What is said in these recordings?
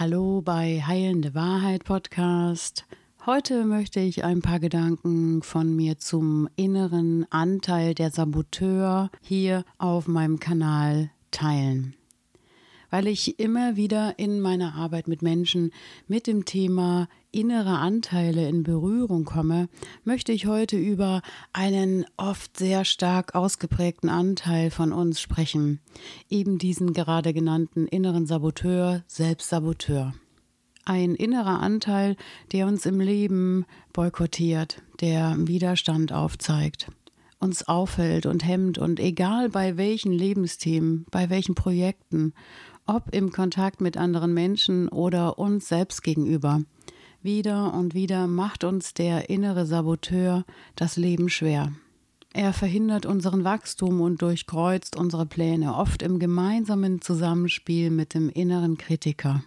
Hallo bei Heilende Wahrheit Podcast. Heute möchte ich ein paar Gedanken von mir zum inneren Anteil der Saboteur hier auf meinem Kanal teilen weil ich immer wieder in meiner Arbeit mit Menschen mit dem Thema innere Anteile in Berührung komme, möchte ich heute über einen oft sehr stark ausgeprägten Anteil von uns sprechen, eben diesen gerade genannten inneren Saboteur, Selbstsaboteur. Ein innerer Anteil, der uns im Leben boykottiert, der Widerstand aufzeigt uns aufhält und hemmt und egal bei welchen Lebensthemen, bei welchen Projekten, ob im Kontakt mit anderen Menschen oder uns selbst gegenüber. Wieder und wieder macht uns der innere Saboteur das Leben schwer. Er verhindert unseren Wachstum und durchkreuzt unsere Pläne, oft im gemeinsamen Zusammenspiel mit dem inneren Kritiker.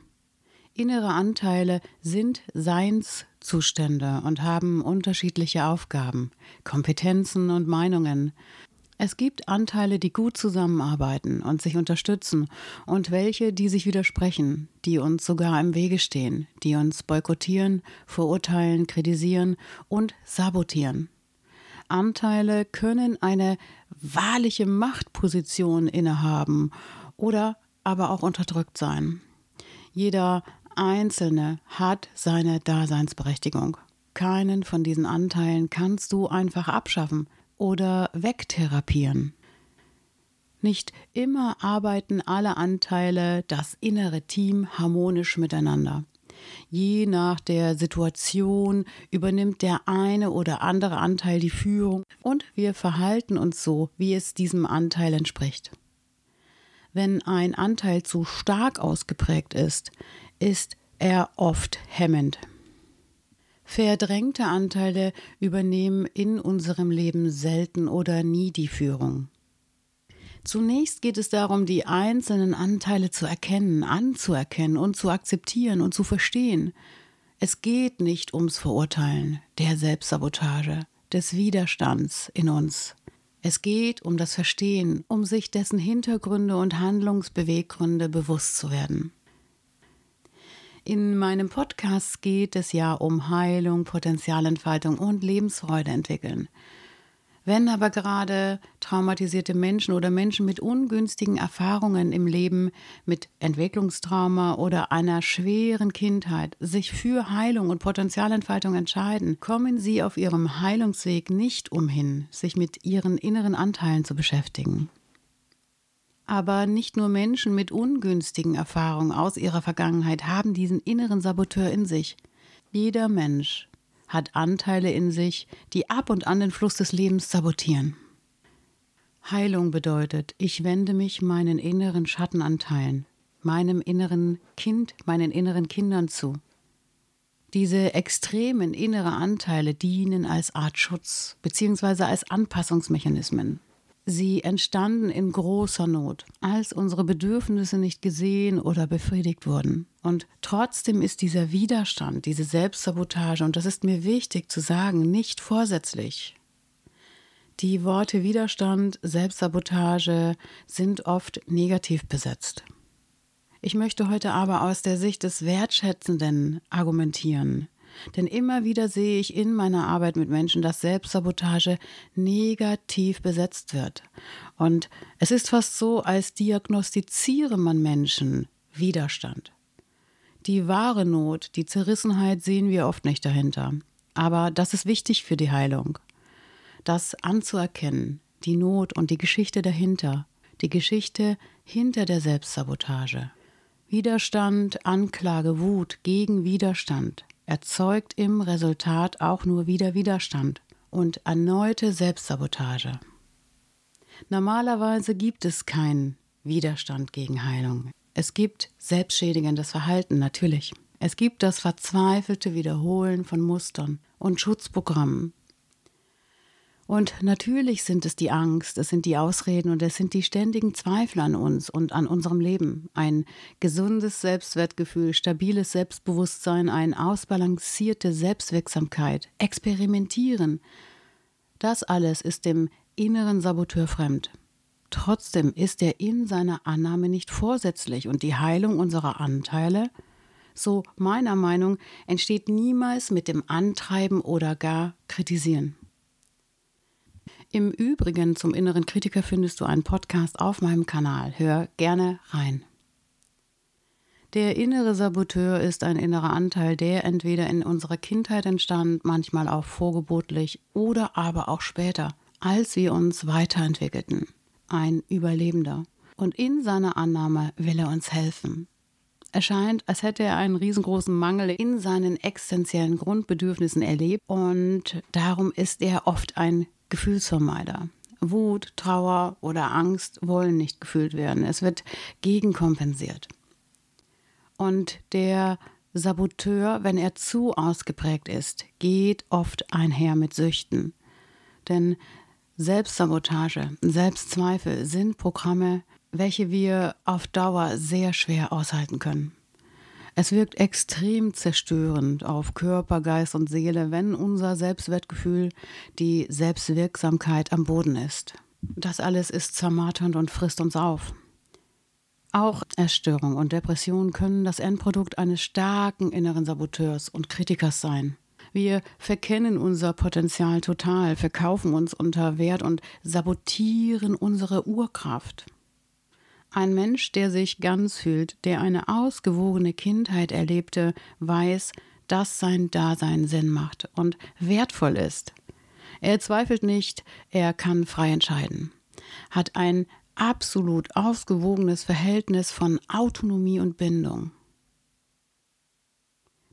Innere Anteile sind Seinszustände und haben unterschiedliche Aufgaben, Kompetenzen und Meinungen. Es gibt Anteile, die gut zusammenarbeiten und sich unterstützen und welche, die sich widersprechen, die uns sogar im Wege stehen, die uns boykottieren, verurteilen, kritisieren und sabotieren. Anteile können eine wahrliche Machtposition innehaben oder aber auch unterdrückt sein. Jeder Einzelne hat seine Daseinsberechtigung. Keinen von diesen Anteilen kannst du einfach abschaffen oder wegtherapieren. Nicht immer arbeiten alle Anteile, das innere Team harmonisch miteinander. Je nach der Situation übernimmt der eine oder andere Anteil die Führung und wir verhalten uns so, wie es diesem Anteil entspricht. Wenn ein Anteil zu stark ausgeprägt ist, ist er oft hemmend. Verdrängte Anteile übernehmen in unserem Leben selten oder nie die Führung. Zunächst geht es darum, die einzelnen Anteile zu erkennen, anzuerkennen und zu akzeptieren und zu verstehen. Es geht nicht ums Verurteilen, der Selbstsabotage, des Widerstands in uns. Es geht um das Verstehen, um sich dessen Hintergründe und Handlungsbeweggründe bewusst zu werden. In meinem Podcast geht es ja um Heilung, Potenzialentfaltung und Lebensfreude entwickeln. Wenn aber gerade traumatisierte Menschen oder Menschen mit ungünstigen Erfahrungen im Leben, mit Entwicklungstrauma oder einer schweren Kindheit sich für Heilung und Potenzialentfaltung entscheiden, kommen sie auf ihrem Heilungsweg nicht umhin, sich mit ihren inneren Anteilen zu beschäftigen. Aber nicht nur Menschen mit ungünstigen Erfahrungen aus ihrer Vergangenheit haben diesen inneren Saboteur in sich. Jeder Mensch hat Anteile in sich, die ab und an den Fluss des Lebens sabotieren. Heilung bedeutet, ich wende mich meinen inneren Schattenanteilen, meinem inneren Kind, meinen inneren Kindern zu. Diese extremen innere Anteile dienen als Art Schutz bzw. als Anpassungsmechanismen. Sie entstanden in großer Not, als unsere Bedürfnisse nicht gesehen oder befriedigt wurden. Und trotzdem ist dieser Widerstand, diese Selbstsabotage, und das ist mir wichtig zu sagen, nicht vorsätzlich. Die Worte Widerstand, Selbstsabotage sind oft negativ besetzt. Ich möchte heute aber aus der Sicht des Wertschätzenden argumentieren, denn immer wieder sehe ich in meiner Arbeit mit Menschen, dass Selbstsabotage negativ besetzt wird. Und es ist fast so, als diagnostiziere man Menschen Widerstand. Die wahre Not, die Zerrissenheit sehen wir oft nicht dahinter. Aber das ist wichtig für die Heilung. Das anzuerkennen, die Not und die Geschichte dahinter, die Geschichte hinter der Selbstsabotage. Widerstand, Anklage, Wut gegen Widerstand erzeugt im Resultat auch nur wieder Widerstand und erneute Selbstsabotage. Normalerweise gibt es keinen Widerstand gegen Heilung. Es gibt selbstschädigendes Verhalten, natürlich. Es gibt das verzweifelte Wiederholen von Mustern und Schutzprogrammen, und natürlich sind es die Angst, es sind die Ausreden und es sind die ständigen Zweifel an uns und an unserem Leben. Ein gesundes Selbstwertgefühl, stabiles Selbstbewusstsein, eine ausbalancierte Selbstwirksamkeit, Experimentieren. Das alles ist dem inneren Saboteur fremd. Trotzdem ist er in seiner Annahme nicht vorsätzlich und die Heilung unserer Anteile so meiner Meinung, entsteht niemals mit dem Antreiben oder gar Kritisieren. Im Übrigen zum inneren Kritiker findest du einen Podcast auf meinem Kanal. Hör gerne rein. Der innere Saboteur ist ein innerer Anteil, der entweder in unserer Kindheit entstand, manchmal auch vorgebotlich oder aber auch später, als wir uns weiterentwickelten. Ein Überlebender. Und in seiner Annahme will er uns helfen. Es scheint, als hätte er einen riesengroßen Mangel in seinen existenziellen Grundbedürfnissen erlebt und darum ist er oft ein Gefühlsvermeider. Wut, Trauer oder Angst wollen nicht gefühlt werden. Es wird gegenkompensiert. Und der Saboteur, wenn er zu ausgeprägt ist, geht oft einher mit Süchten. Denn Selbstsabotage, Selbstzweifel sind Programme, welche wir auf Dauer sehr schwer aushalten können. Es wirkt extrem zerstörend auf Körper, Geist und Seele, wenn unser Selbstwertgefühl, die Selbstwirksamkeit am Boden ist. Das alles ist zermarternd und frisst uns auf. Auch Essstörung und Depression können das Endprodukt eines starken inneren Saboteurs und Kritikers sein. Wir verkennen unser Potenzial total, verkaufen uns unter Wert und sabotieren unsere Urkraft. Ein Mensch, der sich ganz fühlt, der eine ausgewogene Kindheit erlebte, weiß, dass sein Dasein Sinn macht und wertvoll ist. Er zweifelt nicht, er kann frei entscheiden, hat ein absolut ausgewogenes Verhältnis von Autonomie und Bindung.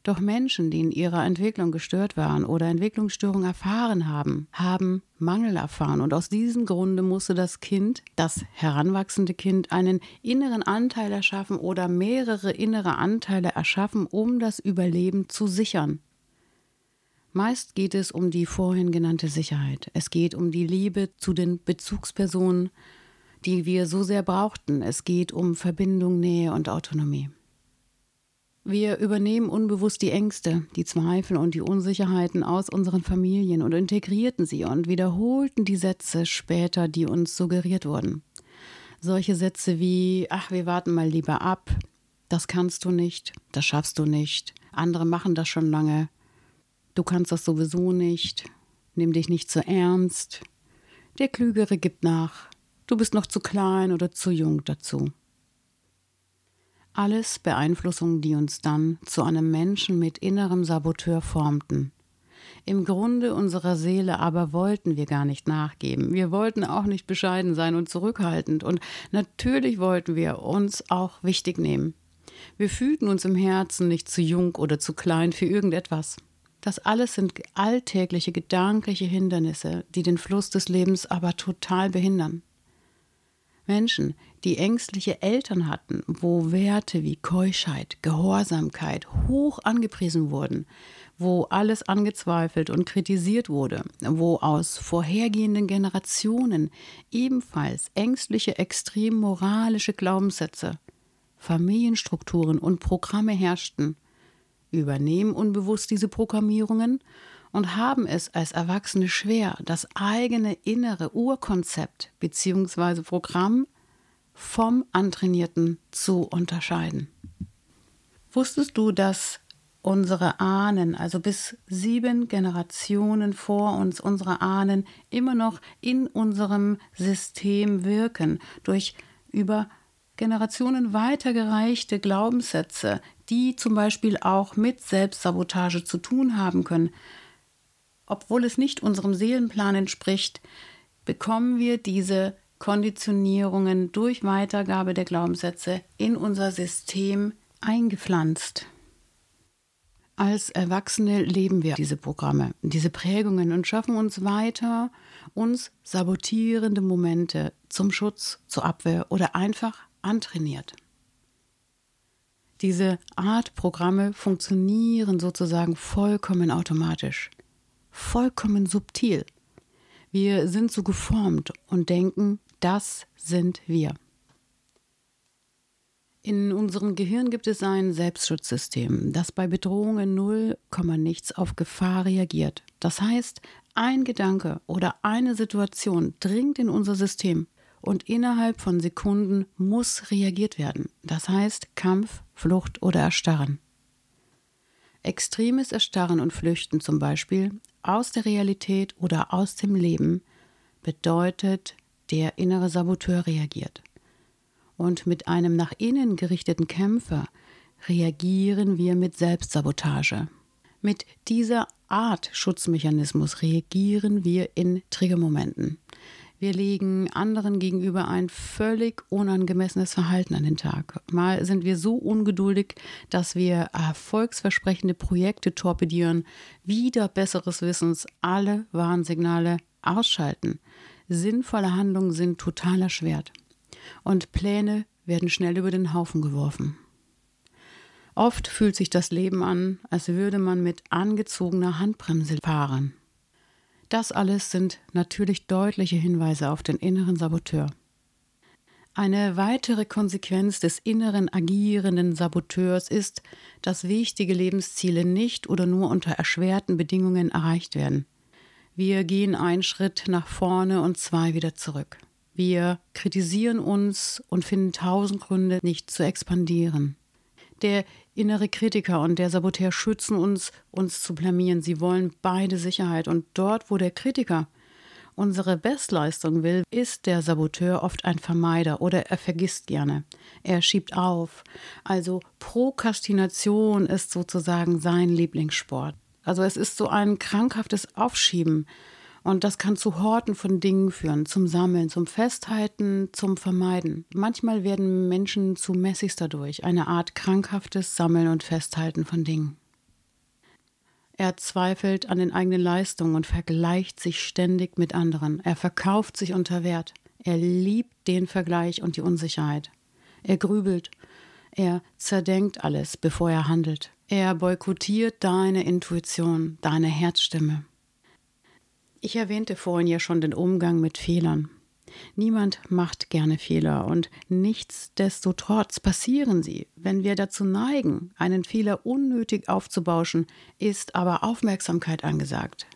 Doch Menschen, die in ihrer Entwicklung gestört waren oder Entwicklungsstörung erfahren haben, haben Mangel erfahren. Und aus diesem Grunde musste das Kind, das heranwachsende Kind, einen inneren Anteil erschaffen oder mehrere innere Anteile erschaffen, um das Überleben zu sichern. Meist geht es um die vorhin genannte Sicherheit. Es geht um die Liebe zu den Bezugspersonen, die wir so sehr brauchten. Es geht um Verbindung, Nähe und Autonomie. Wir übernehmen unbewusst die Ängste, die Zweifel und die Unsicherheiten aus unseren Familien und integrierten sie und wiederholten die Sätze später, die uns suggeriert wurden. Solche Sätze wie, ach, wir warten mal lieber ab, das kannst du nicht, das schaffst du nicht, andere machen das schon lange, du kannst das sowieso nicht, nimm dich nicht zu ernst, der Klügere gibt nach, Du bist noch zu klein oder zu jung dazu. Alles Beeinflussungen, die uns dann zu einem Menschen mit innerem Saboteur formten. Im Grunde unserer Seele aber wollten wir gar nicht nachgeben. Wir wollten auch nicht bescheiden sein und zurückhaltend. Und natürlich wollten wir uns auch wichtig nehmen. Wir fühlten uns im Herzen nicht zu jung oder zu klein für irgendetwas. Das alles sind alltägliche gedankliche Hindernisse, die den Fluss des Lebens aber total behindern. Menschen, die ängstliche Eltern hatten, wo Werte wie Keuschheit, Gehorsamkeit hoch angepriesen wurden, wo alles angezweifelt und kritisiert wurde, wo aus vorhergehenden Generationen ebenfalls ängstliche, extrem moralische Glaubenssätze, Familienstrukturen und Programme herrschten, übernehmen unbewusst diese Programmierungen und haben es als Erwachsene schwer, das eigene innere Urkonzept bzw. Programm vom Antrainierten zu unterscheiden. Wusstest du, dass unsere Ahnen, also bis sieben Generationen vor uns, unsere Ahnen immer noch in unserem System wirken, durch über Generationen weitergereichte Glaubenssätze, die zum Beispiel auch mit Selbstsabotage zu tun haben können, obwohl es nicht unserem Seelenplan entspricht, bekommen wir diese Konditionierungen durch Weitergabe der Glaubenssätze in unser System eingepflanzt. Als Erwachsene leben wir diese Programme, diese Prägungen und schaffen uns weiter, uns sabotierende Momente zum Schutz, zur Abwehr oder einfach antrainiert. Diese Art Programme funktionieren sozusagen vollkommen automatisch vollkommen subtil. Wir sind so geformt und denken, das sind wir. In unserem Gehirn gibt es ein Selbstschutzsystem, das bei Bedrohungen null nichts auf Gefahr reagiert. Das heißt, ein Gedanke oder eine Situation dringt in unser System und innerhalb von Sekunden muss reagiert werden. Das heißt Kampf, Flucht oder Erstarren. Extremes Erstarren und Flüchten zum Beispiel aus der Realität oder aus dem Leben bedeutet, der innere Saboteur reagiert. Und mit einem nach innen gerichteten Kämpfer reagieren wir mit Selbstsabotage. Mit dieser Art Schutzmechanismus reagieren wir in Triggermomenten. Wir legen anderen gegenüber ein völlig unangemessenes Verhalten an den Tag. Mal sind wir so ungeduldig, dass wir erfolgsversprechende Projekte torpedieren, wieder besseres Wissens alle Warnsignale ausschalten. Sinnvolle Handlungen sind total erschwert. Und Pläne werden schnell über den Haufen geworfen. Oft fühlt sich das Leben an, als würde man mit angezogener Handbremse fahren. Das alles sind natürlich deutliche Hinweise auf den inneren Saboteur. Eine weitere Konsequenz des inneren agierenden Saboteurs ist, dass wichtige Lebensziele nicht oder nur unter erschwerten Bedingungen erreicht werden. Wir gehen einen Schritt nach vorne und zwei wieder zurück. Wir kritisieren uns und finden tausend Gründe, nicht zu expandieren. Der innere Kritiker und der Saboteur schützen uns, uns zu blamieren. Sie wollen beide Sicherheit. Und dort, wo der Kritiker unsere Bestleistung will, ist der Saboteur oft ein Vermeider oder er vergisst gerne. Er schiebt auf. Also Prokrastination ist sozusagen sein Lieblingssport. Also es ist so ein krankhaftes Aufschieben und das kann zu Horten von Dingen führen, zum Sammeln, zum Festhalten, zum Vermeiden. Manchmal werden Menschen zu Messis dadurch, eine Art krankhaftes Sammeln und Festhalten von Dingen. Er zweifelt an den eigenen Leistungen und vergleicht sich ständig mit anderen. Er verkauft sich unter Wert. Er liebt den Vergleich und die Unsicherheit. Er grübelt. Er zerdenkt alles, bevor er handelt. Er boykottiert deine Intuition, deine Herzstimme. Ich erwähnte vorhin ja schon den Umgang mit Fehlern. Niemand macht gerne Fehler und nichtsdestotrotz passieren sie. Wenn wir dazu neigen, einen Fehler unnötig aufzubauschen, ist aber Aufmerksamkeit angesagt.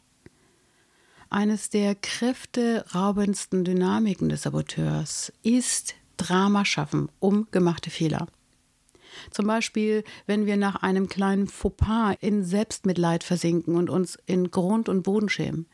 Eines der kräfteraubendsten Dynamiken des Saboteurs ist Drama schaffen um gemachte Fehler. Zum Beispiel, wenn wir nach einem kleinen Fauxpas in Selbstmitleid versinken und uns in Grund und Boden schämen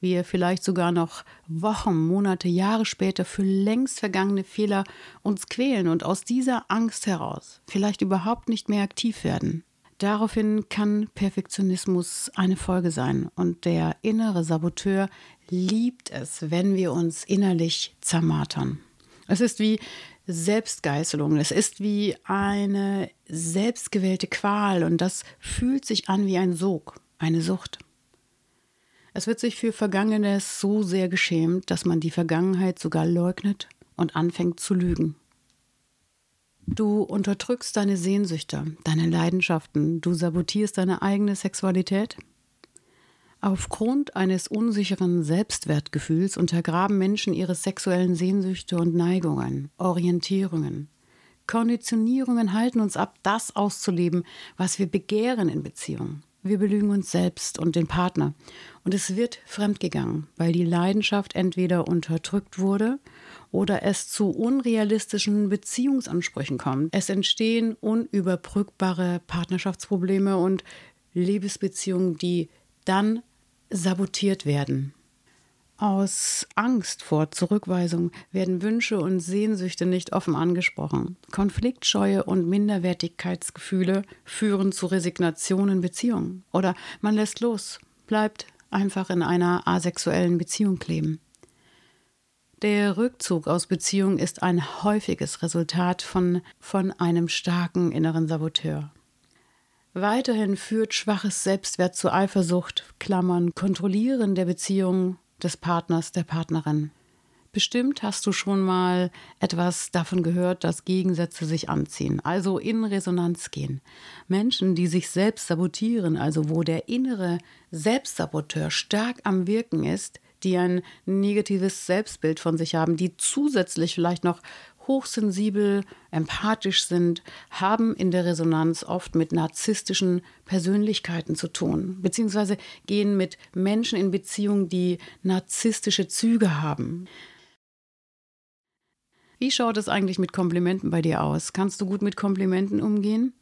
wir vielleicht sogar noch Wochen, Monate, Jahre später für längst vergangene Fehler uns quälen und aus dieser Angst heraus vielleicht überhaupt nicht mehr aktiv werden. Daraufhin kann Perfektionismus eine Folge sein und der innere Saboteur liebt es, wenn wir uns innerlich zermartern. Es ist wie Selbstgeißelung, es ist wie eine selbstgewählte Qual und das fühlt sich an wie ein Sog, eine Sucht. Es wird sich für Vergangenes so sehr geschämt, dass man die Vergangenheit sogar leugnet und anfängt zu lügen. Du unterdrückst deine Sehnsüchte, deine Leidenschaften, du sabotierst deine eigene Sexualität. Aufgrund eines unsicheren Selbstwertgefühls untergraben Menschen ihre sexuellen Sehnsüchte und Neigungen, Orientierungen. Konditionierungen halten uns ab, das auszuleben, was wir begehren in Beziehungen. Wir belügen uns selbst und den Partner. Und es wird fremdgegangen, weil die Leidenschaft entweder unterdrückt wurde oder es zu unrealistischen Beziehungsansprüchen kommt. Es entstehen unüberbrückbare Partnerschaftsprobleme und Liebesbeziehungen, die dann sabotiert werden. Aus Angst vor Zurückweisung werden Wünsche und Sehnsüchte nicht offen angesprochen. Konfliktscheue und Minderwertigkeitsgefühle führen zu Resignation in Beziehungen. Oder man lässt los, bleibt einfach in einer asexuellen Beziehung kleben. Der Rückzug aus Beziehungen ist ein häufiges Resultat von, von einem starken inneren Saboteur. Weiterhin führt schwaches Selbstwert zu Eifersucht, Klammern, Kontrollieren der Beziehung des Partners, der Partnerin. Bestimmt hast du schon mal etwas davon gehört, dass Gegensätze sich anziehen, also in Resonanz gehen. Menschen, die sich selbst sabotieren, also wo der innere Selbstsaboteur stark am Wirken ist, die ein negatives Selbstbild von sich haben, die zusätzlich vielleicht noch hochsensibel, empathisch sind, haben in der Resonanz oft mit narzisstischen Persönlichkeiten zu tun, beziehungsweise gehen mit Menschen in Beziehung, die narzisstische Züge haben. Wie schaut es eigentlich mit Komplimenten bei dir aus? Kannst du gut mit Komplimenten umgehen?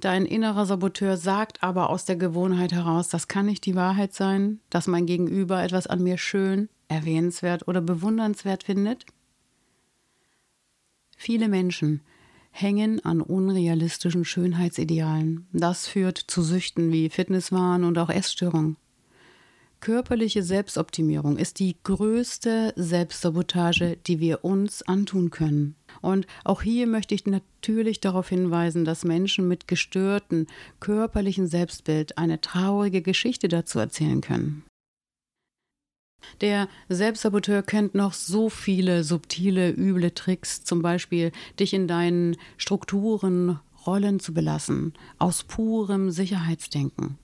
Dein innerer Saboteur sagt aber aus der Gewohnheit heraus, das kann nicht die Wahrheit sein, dass mein Gegenüber etwas an mir schön, erwähnenswert oder bewundernswert findet. Viele Menschen hängen an unrealistischen Schönheitsidealen. Das führt zu Süchten wie Fitnesswahn und auch Essstörungen. Körperliche Selbstoptimierung ist die größte Selbstsabotage, die wir uns antun können. Und auch hier möchte ich natürlich darauf hinweisen, dass Menschen mit gestörten körperlichen Selbstbild eine traurige Geschichte dazu erzählen können. Der Selbstsaboteur kennt noch so viele subtile, üble Tricks, zum Beispiel dich in deinen Strukturen, Rollen zu belassen, aus purem Sicherheitsdenken.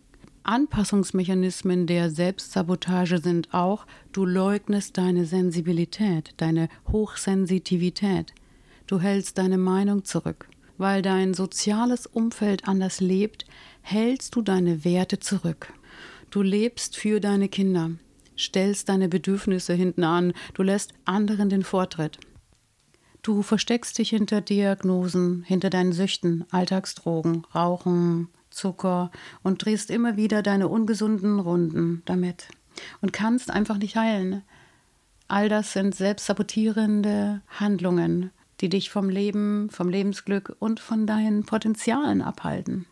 Anpassungsmechanismen der Selbstsabotage sind auch, du leugnest deine Sensibilität, deine Hochsensitivität. Du hältst deine Meinung zurück. Weil dein soziales Umfeld anders lebt, hältst du deine Werte zurück. Du lebst für deine Kinder, stellst deine Bedürfnisse hinten an, du lässt anderen den Vortritt. Du versteckst dich hinter Diagnosen, hinter deinen Süchten, Alltagsdrogen, Rauchen, Zucker und drehst immer wieder deine ungesunden Runden damit und kannst einfach nicht heilen. All das sind selbstsabotierende Handlungen, die dich vom Leben, vom Lebensglück und von deinen Potenzialen abhalten.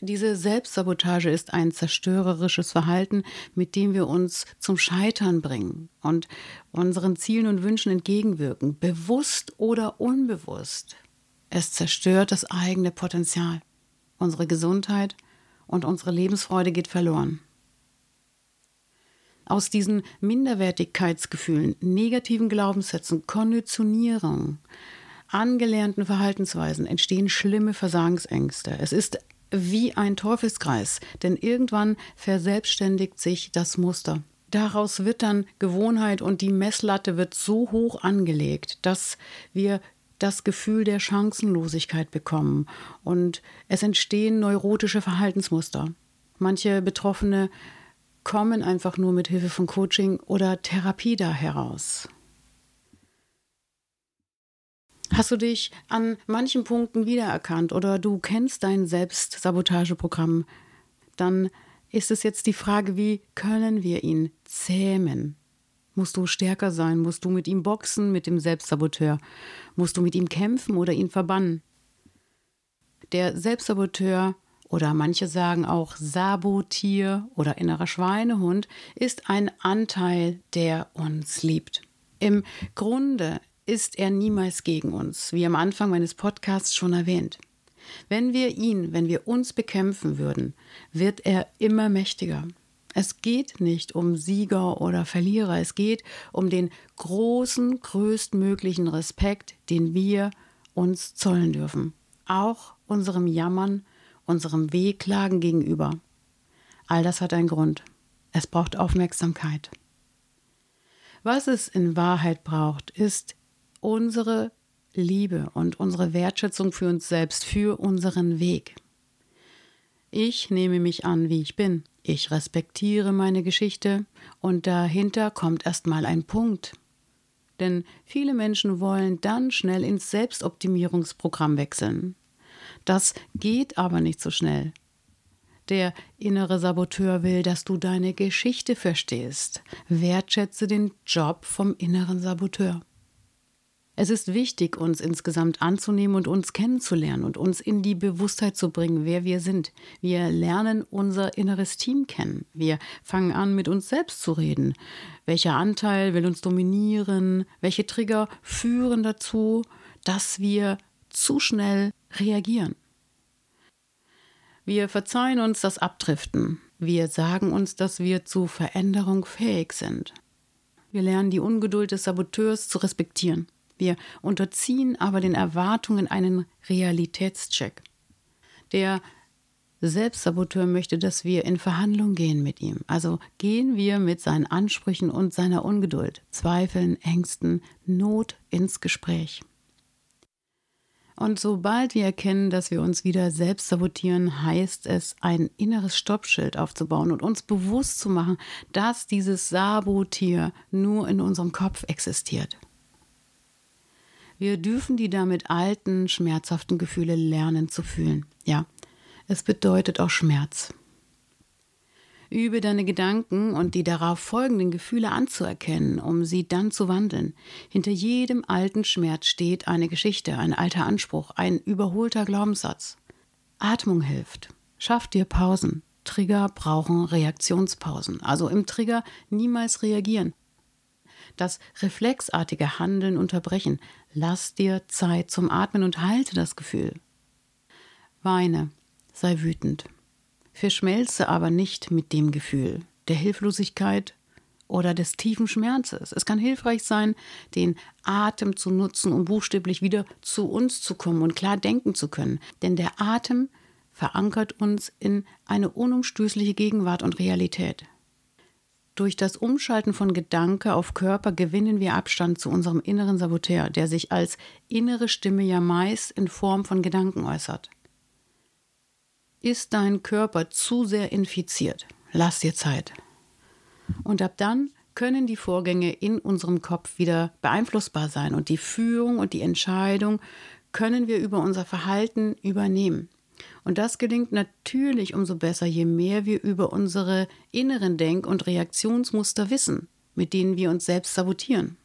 Diese Selbstsabotage ist ein zerstörerisches Verhalten, mit dem wir uns zum Scheitern bringen und unseren Zielen und Wünschen entgegenwirken, bewusst oder unbewusst. Es zerstört das eigene Potenzial unsere Gesundheit und unsere Lebensfreude geht verloren. Aus diesen Minderwertigkeitsgefühlen, negativen Glaubenssätzen, Konditionierung, angelernten Verhaltensweisen entstehen schlimme Versagensängste. Es ist wie ein Teufelskreis, denn irgendwann verselbstständigt sich das Muster. Daraus wird dann Gewohnheit und die Messlatte wird so hoch angelegt, dass wir das Gefühl der Chancenlosigkeit bekommen und es entstehen neurotische Verhaltensmuster. Manche Betroffene kommen einfach nur mit Hilfe von Coaching oder Therapie da heraus. Hast du dich an manchen Punkten wiedererkannt oder du kennst dein Selbstsabotageprogramm, dann ist es jetzt die Frage, wie können wir ihn zähmen? Musst du stärker sein? Musst du mit ihm boxen, mit dem Selbstsaboteur? Musst du mit ihm kämpfen oder ihn verbannen? Der Selbstsaboteur oder manche sagen auch Sabotier oder innerer Schweinehund ist ein Anteil, der uns liebt. Im Grunde ist er niemals gegen uns, wie am Anfang meines Podcasts schon erwähnt. Wenn wir ihn, wenn wir uns bekämpfen würden, wird er immer mächtiger. Es geht nicht um Sieger oder Verlierer, es geht um den großen, größtmöglichen Respekt, den wir uns zollen dürfen, auch unserem Jammern, unserem Wehklagen gegenüber. All das hat einen Grund. Es braucht Aufmerksamkeit. Was es in Wahrheit braucht, ist unsere Liebe und unsere Wertschätzung für uns selbst, für unseren Weg. Ich nehme mich an, wie ich bin. Ich respektiere meine Geschichte und dahinter kommt erstmal ein Punkt. Denn viele Menschen wollen dann schnell ins Selbstoptimierungsprogramm wechseln. Das geht aber nicht so schnell. Der innere Saboteur will, dass du deine Geschichte verstehst. Wertschätze den Job vom inneren Saboteur. Es ist wichtig, uns insgesamt anzunehmen und uns kennenzulernen und uns in die Bewusstheit zu bringen, wer wir sind. Wir lernen unser inneres Team kennen. Wir fangen an, mit uns selbst zu reden. Welcher Anteil will uns dominieren? Welche Trigger führen dazu, dass wir zu schnell reagieren? Wir verzeihen uns das Abdriften. Wir sagen uns, dass wir zu Veränderung fähig sind. Wir lernen die Ungeduld des Saboteurs zu respektieren. Wir unterziehen aber den Erwartungen einen Realitätscheck. Der Selbstsaboteur möchte, dass wir in Verhandlung gehen mit ihm. Also gehen wir mit seinen Ansprüchen und seiner Ungeduld, Zweifeln, Ängsten, Not ins Gespräch. Und sobald wir erkennen, dass wir uns wieder selbst sabotieren, heißt es, ein inneres Stoppschild aufzubauen und uns bewusst zu machen, dass dieses Sabotier nur in unserem Kopf existiert. Wir dürfen die damit alten, schmerzhaften Gefühle lernen zu fühlen. Ja, Es bedeutet auch Schmerz. Übe deine Gedanken und die darauf folgenden Gefühle anzuerkennen, um sie dann zu wandeln. Hinter jedem alten Schmerz steht eine Geschichte, ein alter Anspruch, ein überholter Glaubenssatz. Atmung hilft. Schaff dir Pausen. Trigger brauchen Reaktionspausen. Also im Trigger niemals reagieren. Das reflexartige Handeln unterbrechen. Lass dir Zeit zum Atmen und halte das Gefühl. Weine, sei wütend. Verschmelze aber nicht mit dem Gefühl der Hilflosigkeit oder des tiefen Schmerzes. Es kann hilfreich sein, den Atem zu nutzen, um buchstäblich wieder zu uns zu kommen und klar denken zu können. Denn der Atem verankert uns in eine unumstößliche Gegenwart und Realität. Durch das Umschalten von Gedanke auf Körper gewinnen wir Abstand zu unserem inneren Saboteur, der sich als innere Stimme ja meist in Form von Gedanken äußert. Ist dein Körper zu sehr infiziert, lass dir Zeit. Und ab dann können die Vorgänge in unserem Kopf wieder beeinflussbar sein und die Führung und die Entscheidung können wir über unser Verhalten übernehmen. Und das gelingt natürlich umso besser, je mehr wir über unsere inneren Denk- und Reaktionsmuster wissen, mit denen wir uns selbst sabotieren.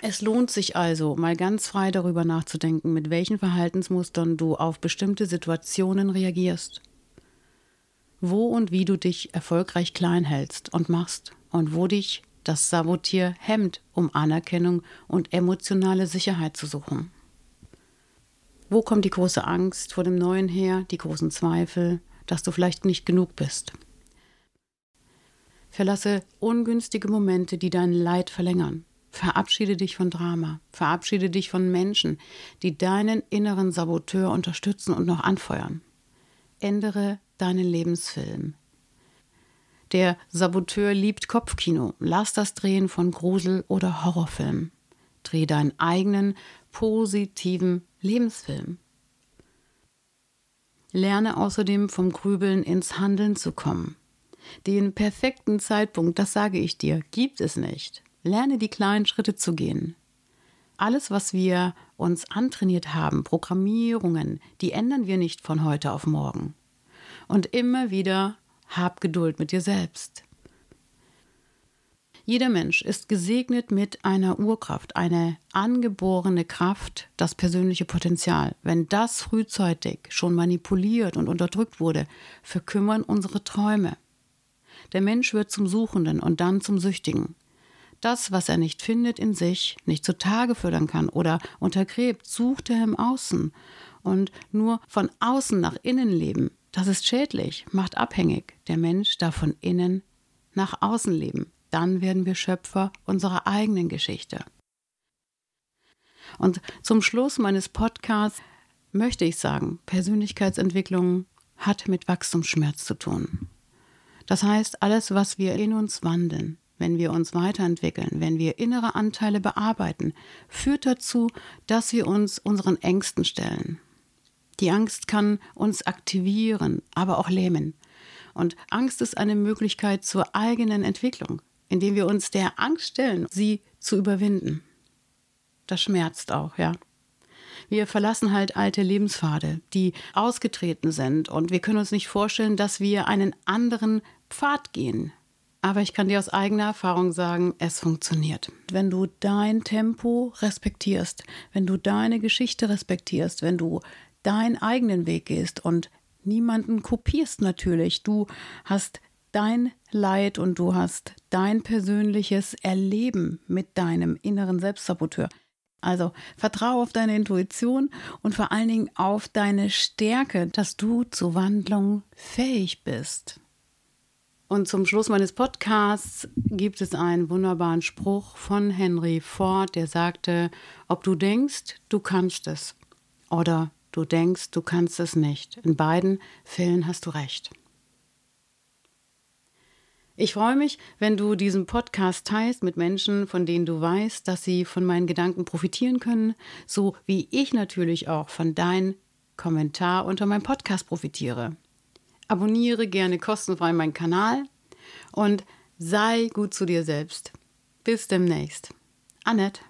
Es lohnt sich also, mal ganz frei darüber nachzudenken, mit welchen Verhaltensmustern du auf bestimmte Situationen reagierst. Wo und wie du dich erfolgreich klein hältst und machst und wo dich das Sabotier hemmt, um Anerkennung und emotionale Sicherheit zu suchen. Wo kommt die große Angst vor dem Neuen her, die großen Zweifel, dass du vielleicht nicht genug bist? Verlasse ungünstige Momente, die dein Leid verlängern. Verabschiede dich von Drama. Verabschiede dich von Menschen, die deinen inneren Saboteur unterstützen und noch anfeuern. Ändere deinen Lebensfilm. Der Saboteur liebt Kopfkino. Lass das Drehen von Grusel- oder Horrorfilmen. Dreh deinen eigenen positiven Lebensfilm. Lerne außerdem vom Grübeln ins Handeln zu kommen. Den perfekten Zeitpunkt, das sage ich dir, gibt es nicht. Lerne die kleinen Schritte zu gehen. Alles, was wir uns antrainiert haben, Programmierungen, die ändern wir nicht von heute auf morgen. Und immer wieder hab Geduld mit dir selbst. Jeder Mensch ist gesegnet mit einer Urkraft, eine angeborene Kraft, das persönliche Potenzial. Wenn das frühzeitig schon manipuliert und unterdrückt wurde, verkümmern unsere Träume. Der Mensch wird zum Suchenden und dann zum Süchtigen das, was er nicht findet in sich, nicht zutage fördern kann oder untergräbt, sucht er im Außen. Und nur von außen nach innen leben, das ist schädlich, macht abhängig. Der Mensch darf von innen nach außen leben. Dann werden wir Schöpfer unserer eigenen Geschichte. Und zum Schluss meines Podcasts möchte ich sagen, Persönlichkeitsentwicklung hat mit Wachstumsschmerz zu tun. Das heißt, alles, was wir in uns wandeln, wenn wir uns weiterentwickeln, wenn wir innere Anteile bearbeiten, führt dazu, dass wir uns unseren Ängsten stellen. Die Angst kann uns aktivieren, aber auch lähmen. Und Angst ist eine Möglichkeit zur eigenen Entwicklung, indem wir uns der Angst stellen, sie zu überwinden. Das schmerzt auch, ja. Wir verlassen halt alte Lebenspfade, die ausgetreten sind, und wir können uns nicht vorstellen, dass wir einen anderen Pfad gehen, aber ich kann dir aus eigener Erfahrung sagen, es funktioniert. Wenn du dein Tempo respektierst, wenn du deine Geschichte respektierst, wenn du deinen eigenen Weg gehst und niemanden kopierst natürlich, du hast dein Leid und du hast dein persönliches Erleben mit deinem inneren Selbstsaboteur. Also vertraue auf deine Intuition und vor allen Dingen auf deine Stärke, dass du zur Wandlung fähig bist. Und zum Schluss meines Podcasts gibt es einen wunderbaren Spruch von Henry Ford, der sagte, ob du denkst, du kannst es oder du denkst, du kannst es nicht. In beiden Fällen hast du recht. Ich freue mich, wenn du diesen Podcast teilst mit Menschen, von denen du weißt, dass sie von meinen Gedanken profitieren können, so wie ich natürlich auch von deinem Kommentar unter meinem Podcast profitiere. Abonniere gerne kostenfrei meinen Kanal und sei gut zu dir selbst. Bis demnächst. Annette.